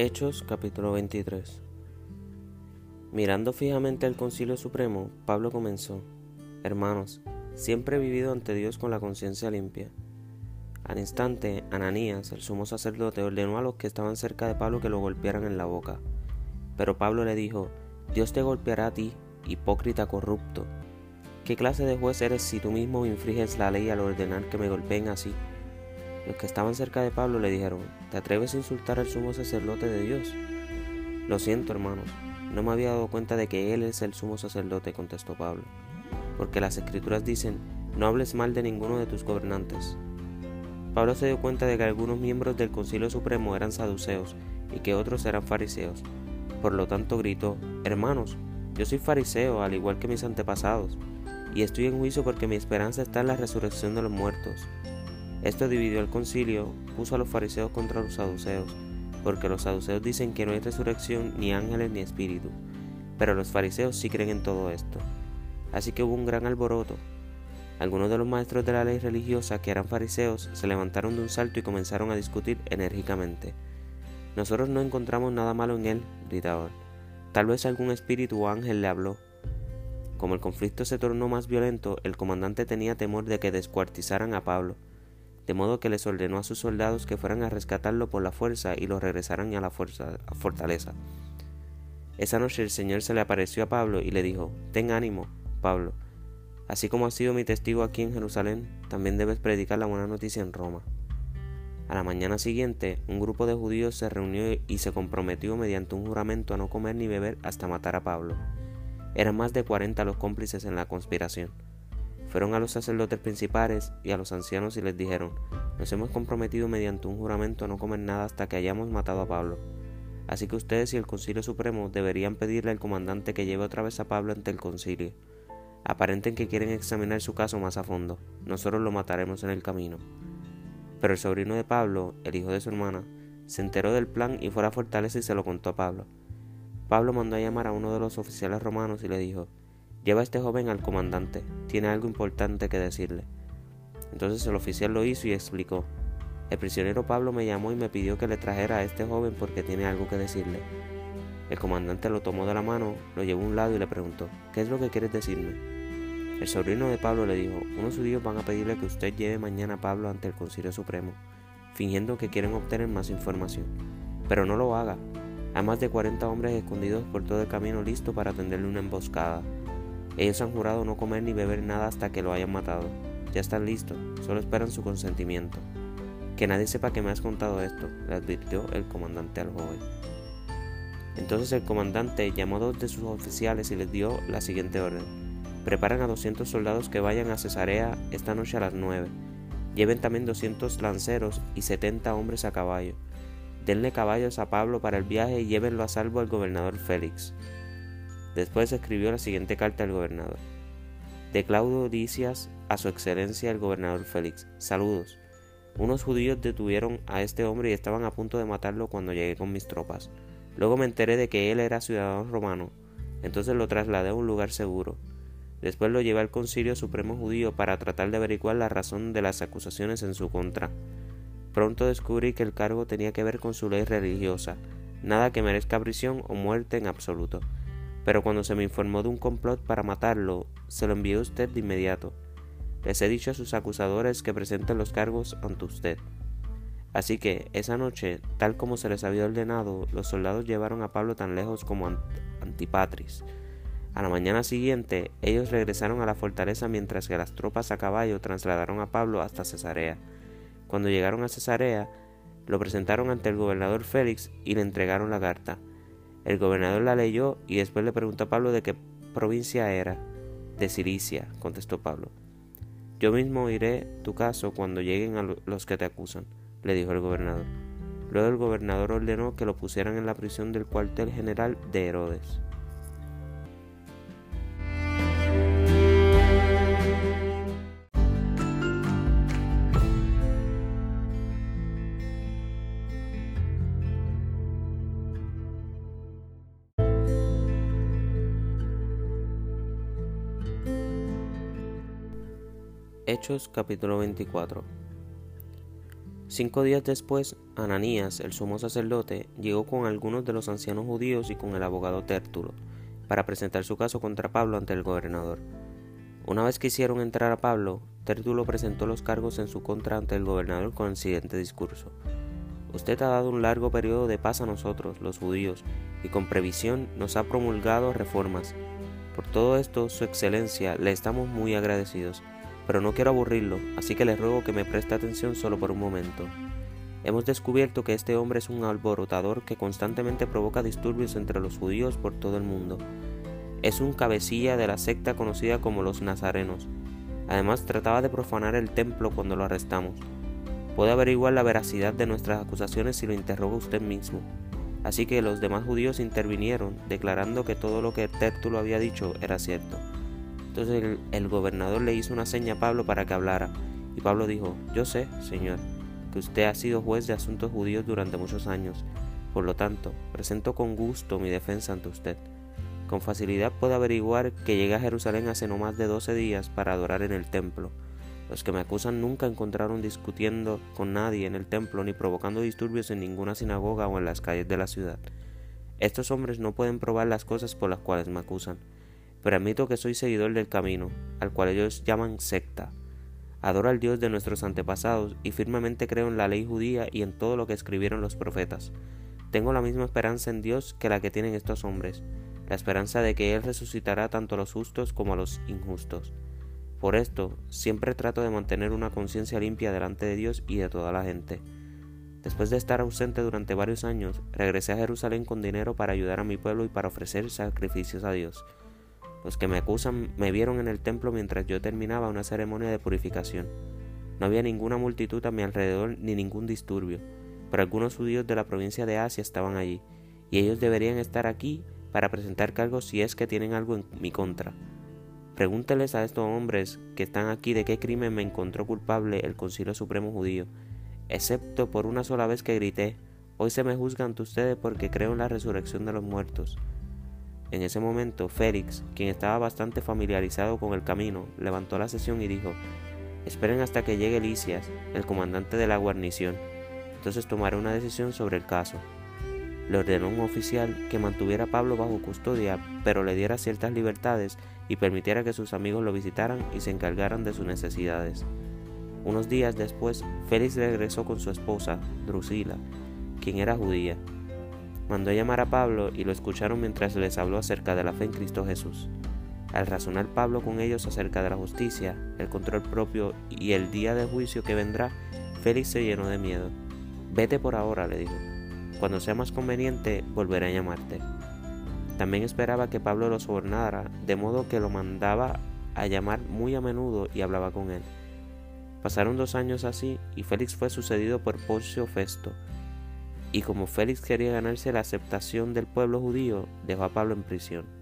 Hechos capítulo 23 Mirando fijamente al Concilio Supremo, Pablo comenzó, Hermanos, siempre he vivido ante Dios con la conciencia limpia. Al instante, Ananías, el sumo sacerdote, ordenó a los que estaban cerca de Pablo que lo golpearan en la boca. Pero Pablo le dijo, Dios te golpeará a ti, hipócrita corrupto. ¿Qué clase de juez eres si tú mismo infringes la ley al ordenar que me golpeen así? Los que estaban cerca de Pablo le dijeron, ¿te atreves a insultar al sumo sacerdote de Dios? Lo siento, hermanos, no me había dado cuenta de que Él es el sumo sacerdote, contestó Pablo, porque las escrituras dicen, no hables mal de ninguno de tus gobernantes. Pablo se dio cuenta de que algunos miembros del Concilio Supremo eran saduceos y que otros eran fariseos. Por lo tanto gritó, Hermanos, yo soy fariseo al igual que mis antepasados, y estoy en juicio porque mi esperanza está en la resurrección de los muertos. Esto dividió el concilio, puso a los fariseos contra los saduceos, porque los saduceos dicen que no hay resurrección, ni ángeles, ni espíritu, pero los fariseos sí creen en todo esto. Así que hubo un gran alboroto. Algunos de los maestros de la ley religiosa, que eran fariseos, se levantaron de un salto y comenzaron a discutir enérgicamente. Nosotros no encontramos nada malo en él, gritaban. Tal vez algún espíritu o ángel le habló. Como el conflicto se tornó más violento, el comandante tenía temor de que descuartizaran a Pablo de modo que les ordenó a sus soldados que fueran a rescatarlo por la fuerza y lo regresaran a la fortaleza. Esa noche el Señor se le apareció a Pablo y le dijo, Ten ánimo, Pablo, así como has sido mi testigo aquí en Jerusalén, también debes predicar la buena noticia en Roma. A la mañana siguiente, un grupo de judíos se reunió y se comprometió mediante un juramento a no comer ni beber hasta matar a Pablo. Eran más de cuarenta los cómplices en la conspiración. Fueron a los sacerdotes principales y a los ancianos y les dijeron, nos hemos comprometido mediante un juramento a no comer nada hasta que hayamos matado a Pablo. Así que ustedes y el Concilio Supremo deberían pedirle al comandante que lleve otra vez a Pablo ante el concilio. Aparenten que quieren examinar su caso más a fondo. Nosotros lo mataremos en el camino. Pero el sobrino de Pablo, el hijo de su hermana, se enteró del plan y fue a la fortaleza y se lo contó a Pablo. Pablo mandó a llamar a uno de los oficiales romanos y le dijo, Lleva a este joven al comandante, tiene algo importante que decirle. Entonces el oficial lo hizo y explicó. El prisionero Pablo me llamó y me pidió que le trajera a este joven porque tiene algo que decirle. El comandante lo tomó de la mano, lo llevó a un lado y le preguntó, ¿qué es lo que quieres decirme? El sobrino de Pablo le dijo, unos judíos van a pedirle que usted lleve mañana a Pablo ante el Concilio Supremo, fingiendo que quieren obtener más información. Pero no lo haga. Hay más de 40 hombres escondidos por todo el camino listos para tenderle una emboscada. Ellos han jurado no comer ni beber nada hasta que lo hayan matado. Ya están listos, solo esperan su consentimiento. Que nadie sepa que me has contado esto, le advirtió el comandante al joven. Entonces el comandante llamó a dos de sus oficiales y les dio la siguiente orden. Preparan a 200 soldados que vayan a Cesarea esta noche a las 9. Lleven también 200 lanceros y 70 hombres a caballo. Denle caballos a Pablo para el viaje y llévenlo a salvo al gobernador Félix. Después escribió la siguiente carta al gobernador. De Claudio Dicias a su excelencia el gobernador Félix. Saludos. Unos judíos detuvieron a este hombre y estaban a punto de matarlo cuando llegué con mis tropas. Luego me enteré de que él era ciudadano romano. Entonces lo trasladé a un lugar seguro. Después lo llevé al Concilio Supremo Judío para tratar de averiguar la razón de las acusaciones en su contra. Pronto descubrí que el cargo tenía que ver con su ley religiosa, nada que merezca prisión o muerte en absoluto pero cuando se me informó de un complot para matarlo, se lo envió usted de inmediato. Les he dicho a sus acusadores que presenten los cargos ante usted. Así que, esa noche, tal como se les había ordenado, los soldados llevaron a Pablo tan lejos como Antipatris. A la mañana siguiente, ellos regresaron a la fortaleza mientras que las tropas a caballo trasladaron a Pablo hasta Cesarea. Cuando llegaron a Cesarea, lo presentaron ante el gobernador Félix y le entregaron la carta. El gobernador la leyó y después le preguntó a Pablo de qué provincia era. De Cilicia, contestó Pablo. Yo mismo oiré tu caso cuando lleguen a los que te acusan, le dijo el gobernador. Luego el gobernador ordenó que lo pusieran en la prisión del cuartel general de Herodes. Hechos capítulo 24 Cinco días después, Ananías, el sumo sacerdote, llegó con algunos de los ancianos judíos y con el abogado Tértulo, para presentar su caso contra Pablo ante el gobernador. Una vez que hicieron entrar a Pablo, Tértulo presentó los cargos en su contra ante el gobernador con el siguiente discurso. Usted ha dado un largo periodo de paz a nosotros, los judíos, y con previsión nos ha promulgado reformas. Por todo esto, Su Excelencia, le estamos muy agradecidos pero no quiero aburrirlo, así que le ruego que me preste atención solo por un momento. Hemos descubierto que este hombre es un alborotador que constantemente provoca disturbios entre los judíos por todo el mundo. Es un cabecilla de la secta conocida como los nazarenos. Además trataba de profanar el templo cuando lo arrestamos. Puede averiguar la veracidad de nuestras acusaciones si lo interroga usted mismo. Así que los demás judíos intervinieron, declarando que todo lo que Tértulo había dicho era cierto. Entonces el, gobernador le hizo una seña a Pablo para que hablara. Y Pablo dijo, yo sé, Señor, que usted ha sido juez de asuntos judíos durante muchos años. Por lo tanto, presento con gusto mi defensa ante usted. Con facilidad puedo averiguar que llegué a Jerusalén hace no más de doce días para adorar en el templo. Los que me acusan nunca encontraron discutiendo con nadie en el templo ni provocando disturbios en ninguna sinagoga o en las calles de la ciudad. Estos hombres no pueden probar las cosas por las cuales me acusan pero admito que soy seguidor del camino, al cual ellos llaman secta. Adoro al Dios de nuestros antepasados y firmemente creo en la ley judía y en todo lo que escribieron los profetas. Tengo la misma esperanza en Dios que la que tienen estos hombres, la esperanza de que Él resucitará tanto a los justos como a los injustos. Por esto, siempre trato de mantener una conciencia limpia delante de Dios y de toda la gente. Después de estar ausente durante varios años, regresé a Jerusalén con dinero para ayudar a mi pueblo y para ofrecer sacrificios a Dios. Los que me acusan me vieron en el templo mientras yo terminaba una ceremonia de purificación. No había ninguna multitud a mi alrededor ni ningún disturbio, pero algunos judíos de la provincia de Asia estaban allí, y ellos deberían estar aquí para presentar cargos si es que tienen algo en mi contra. Pregúnteles a estos hombres que están aquí de qué crimen me encontró culpable el Concilio Supremo Judío, excepto por una sola vez que grité, hoy se me juzga ante ustedes porque creo en la resurrección de los muertos. En ese momento, Félix, quien estaba bastante familiarizado con el camino, levantó la sesión y dijo, Esperen hasta que llegue Licias, el comandante de la guarnición, entonces tomaré una decisión sobre el caso. Le ordenó un oficial que mantuviera a Pablo bajo custodia, pero le diera ciertas libertades y permitiera que sus amigos lo visitaran y se encargaran de sus necesidades. Unos días después, Félix regresó con su esposa, Drusila, quien era judía, mandó llamar a Pablo y lo escucharon mientras les habló acerca de la fe en Cristo Jesús. Al razonar Pablo con ellos acerca de la justicia, el control propio y el día de juicio que vendrá, Félix se llenó de miedo. Vete por ahora, le dijo. Cuando sea más conveniente, volveré a llamarte. También esperaba que Pablo lo sobornara, de modo que lo mandaba a llamar muy a menudo y hablaba con él. Pasaron dos años así y Félix fue sucedido por Poncio Festo, y como Félix quería ganarse la aceptación del pueblo judío, dejó a Pablo en prisión.